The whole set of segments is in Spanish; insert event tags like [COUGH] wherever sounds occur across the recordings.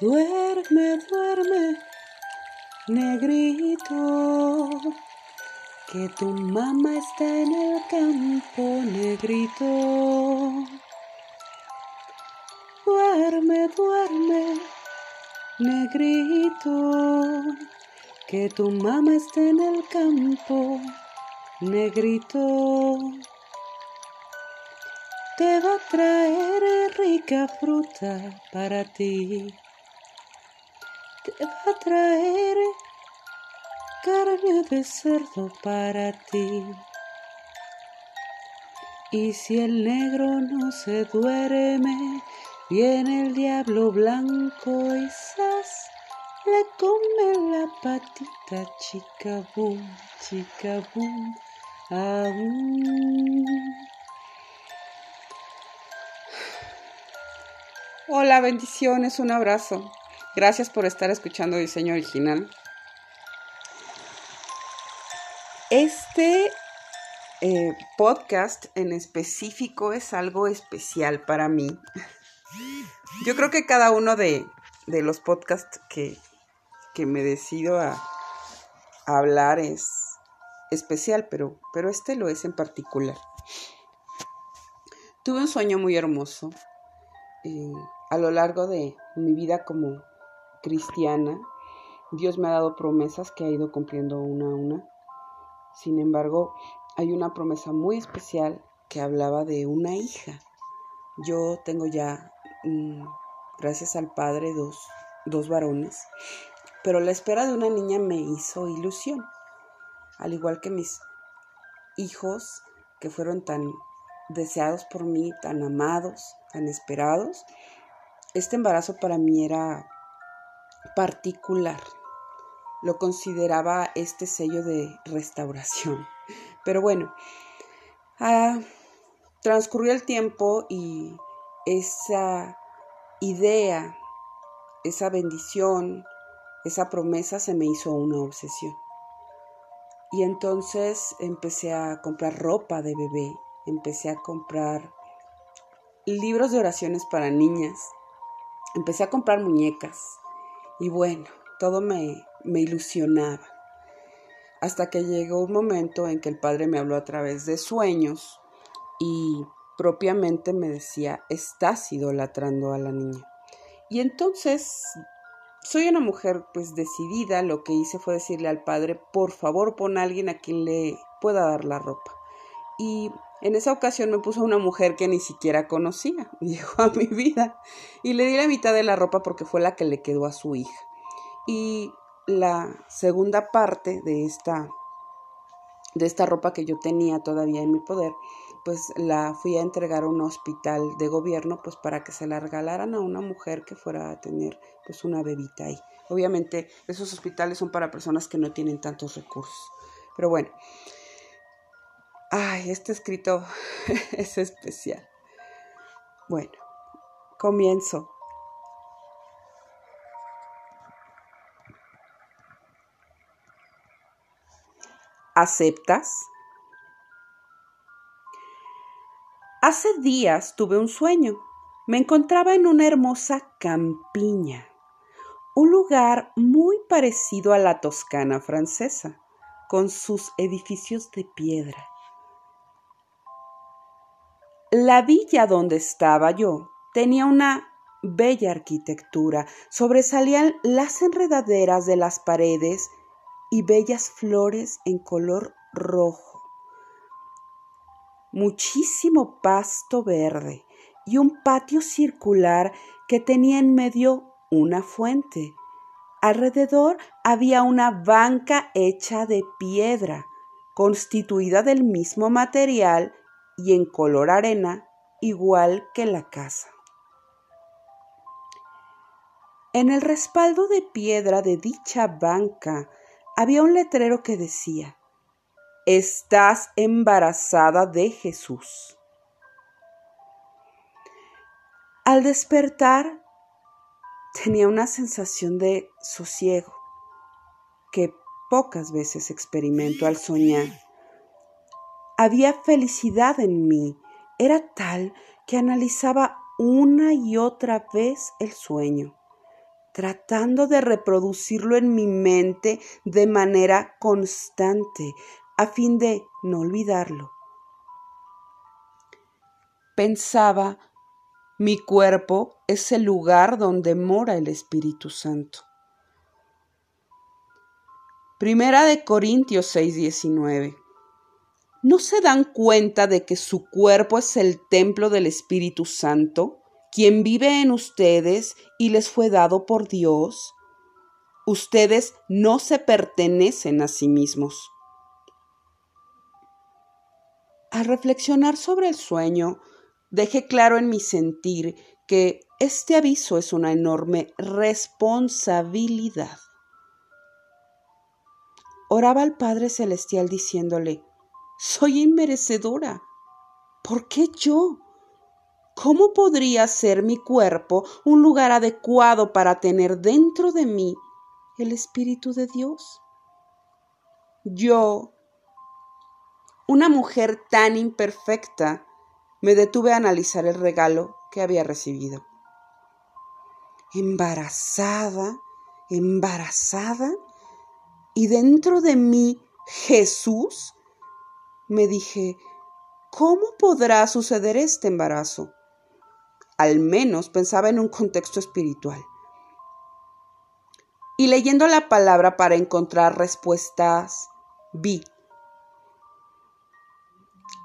Duerme, duerme, negrito, que tu mamá está en el campo, negrito. Duerme, duerme, negrito, que tu mamá está en el campo, negrito. Te va a traer rica fruta para ti va a traer carne de cerdo para ti. Y si el negro no se duerme, viene el diablo blanco y sas, le come la patita chica boom, chica boom, Hola, bendiciones, un abrazo. Gracias por estar escuchando Diseño Original. Este eh, podcast en específico es algo especial para mí. Yo creo que cada uno de, los podcasts que, me decido a, hablar es especial, pero, pero este lo es en particular. Tuve un sueño muy hermoso eh, a lo largo de mi vida como cristiana, Dios me ha dado promesas que ha ido cumpliendo una a una. Sin embargo, hay una promesa muy especial que hablaba de una hija. Yo tengo ya, mm, gracias al Padre, dos, dos varones, pero la espera de una niña me hizo ilusión, al igual que mis hijos que fueron tan deseados por mí, tan amados, tan esperados. Este embarazo para mí era particular. Lo consideraba este sello de restauración. [LAUGHS] Pero bueno, ah, transcurrió el tiempo y esa idea, esa bendición, esa promesa se me hizo una obsesión. Y entonces empecé a comprar ropa de bebé, empecé a comprar libros de oraciones para niñas, empecé a comprar muñecas, y bueno, todo me, me ilusionaba. Hasta que llegó un momento en que el padre me habló a través de sueños y propiamente me decía, estás idolatrando a la niña. Y entonces soy una mujer pues decidida, lo que hice fue decirle al padre, por favor pon a alguien a quien le pueda dar la ropa. Y en esa ocasión me puso una mujer que ni siquiera conocía, [LAUGHS] llegó a mi vida y le di la mitad de la ropa porque fue la que le quedó a su hija. Y la segunda parte de esta de esta ropa que yo tenía todavía en mi poder, pues la fui a entregar a un hospital de gobierno pues para que se la regalaran a una mujer que fuera a tener pues una bebita ahí. Obviamente esos hospitales son para personas que no tienen tantos recursos. Pero bueno, Ay, este escrito [LAUGHS] es especial. Bueno, comienzo. ¿Aceptas? Hace días tuve un sueño. Me encontraba en una hermosa campiña, un lugar muy parecido a la Toscana francesa, con sus edificios de piedra la villa donde estaba yo tenía una bella arquitectura, sobresalían las enredaderas de las paredes y bellas flores en color rojo. Muchísimo pasto verde y un patio circular que tenía en medio una fuente. Alrededor había una banca hecha de piedra, constituida del mismo material y en color arena igual que la casa. En el respaldo de piedra de dicha banca había un letrero que decía, Estás embarazada de Jesús. Al despertar tenía una sensación de sosiego que pocas veces experimento al soñar. Había felicidad en mí. Era tal que analizaba una y otra vez el sueño. tratando de reproducirlo en mi mente de manera constante, a fin de no olvidarlo. Pensaba, mi cuerpo es el lugar donde mora el Espíritu Santo. Primera de Corintios 6:19. ¿No se dan cuenta de que su cuerpo es el templo del Espíritu Santo, quien vive en ustedes y les fue dado por Dios? Ustedes no se pertenecen a sí mismos. Al reflexionar sobre el sueño, dejé claro en mi sentir que este aviso es una enorme responsabilidad oraba al Padre Celestial diciéndole, soy inmerecedora. ¿Por qué yo? ¿Cómo podría ser mi cuerpo un lugar adecuado para tener dentro de mí el Espíritu de Dios? Yo, una mujer tan imperfecta, me detuve a analizar el regalo que había recibido. Embarazada, embarazada, y dentro de mí Jesús, me dije, ¿cómo podrá suceder este embarazo? Al menos pensaba en un contexto espiritual. Y leyendo la palabra para encontrar respuestas, vi.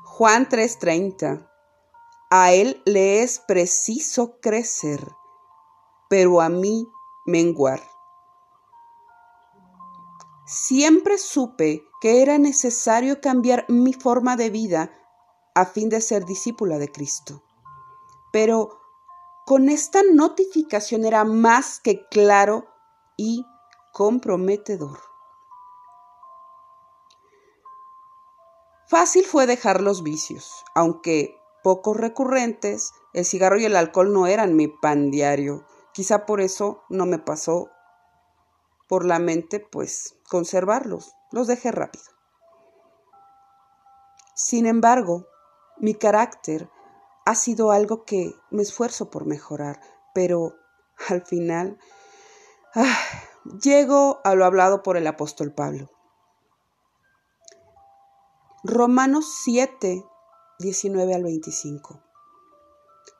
Juan 3:30. A él le es preciso crecer, pero a mí menguar. Siempre supe que era necesario cambiar mi forma de vida a fin de ser discípula de Cristo. Pero con esta notificación era más que claro y comprometedor. Fácil fue dejar los vicios, aunque poco recurrentes, el cigarro y el alcohol no eran mi pan diario. Quizá por eso no me pasó por la mente, pues conservarlos, los dejé rápido. Sin embargo, mi carácter ha sido algo que me esfuerzo por mejorar, pero al final ah, llego a lo hablado por el apóstol Pablo. Romanos 7, 19 al 25.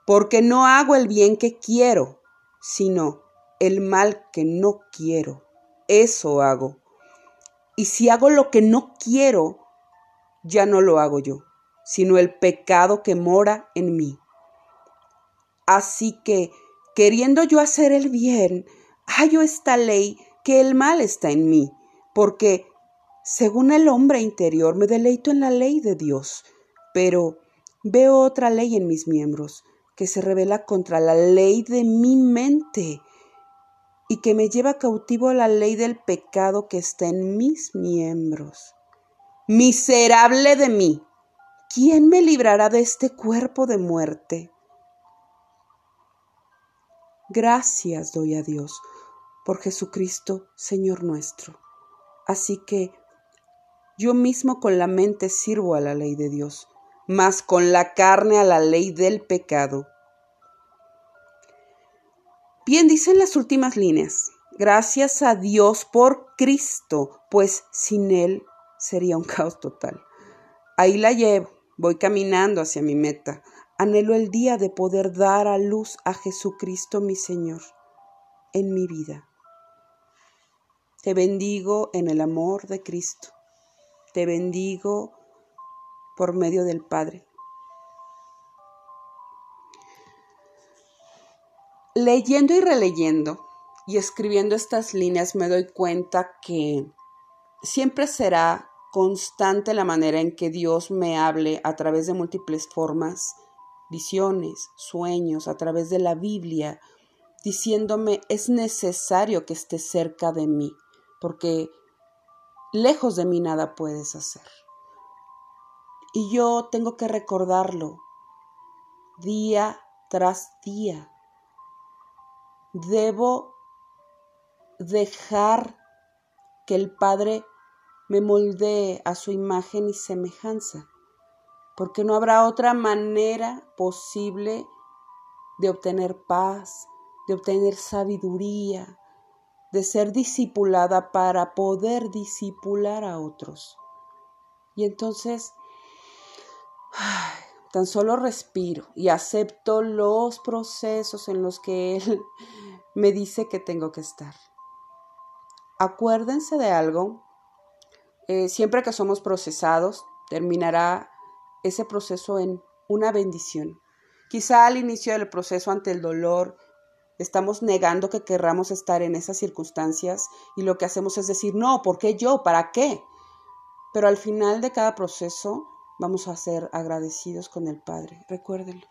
Porque no hago el bien que quiero, sino el mal que no quiero eso hago. Y si hago lo que no quiero, ya no lo hago yo, sino el pecado que mora en mí. Así que, queriendo yo hacer el bien, hallo esta ley que el mal está en mí, porque, según el hombre interior, me deleito en la ley de Dios, pero veo otra ley en mis miembros, que se revela contra la ley de mi mente y que me lleva cautivo la ley del pecado que está en mis miembros. Miserable de mí, ¿quién me librará de este cuerpo de muerte? Gracias doy a Dios por Jesucristo, Señor nuestro. Así que yo mismo con la mente sirvo a la ley de Dios, mas con la carne a la ley del pecado. Bien dicen las últimas líneas. Gracias a Dios por Cristo, pues sin Él sería un caos total. Ahí la llevo, voy caminando hacia mi meta. Anhelo el día de poder dar a luz a Jesucristo mi Señor en mi vida. Te bendigo en el amor de Cristo. Te bendigo por medio del Padre. Leyendo y releyendo y escribiendo estas líneas me doy cuenta que siempre será constante la manera en que Dios me hable a través de múltiples formas, visiones, sueños, a través de la Biblia, diciéndome es necesario que estés cerca de mí, porque lejos de mí nada puedes hacer. Y yo tengo que recordarlo día tras día debo dejar que el Padre me moldee a su imagen y semejanza, porque no habrá otra manera posible de obtener paz, de obtener sabiduría, de ser discipulada para poder discipular a otros. Y entonces, tan solo respiro y acepto los procesos en los que Él [LAUGHS] me dice que tengo que estar. Acuérdense de algo, eh, siempre que somos procesados, terminará ese proceso en una bendición. Quizá al inicio del proceso ante el dolor estamos negando que querramos estar en esas circunstancias y lo que hacemos es decir, no, ¿por qué yo? ¿Para qué? Pero al final de cada proceso vamos a ser agradecidos con el Padre, recuérdenlo.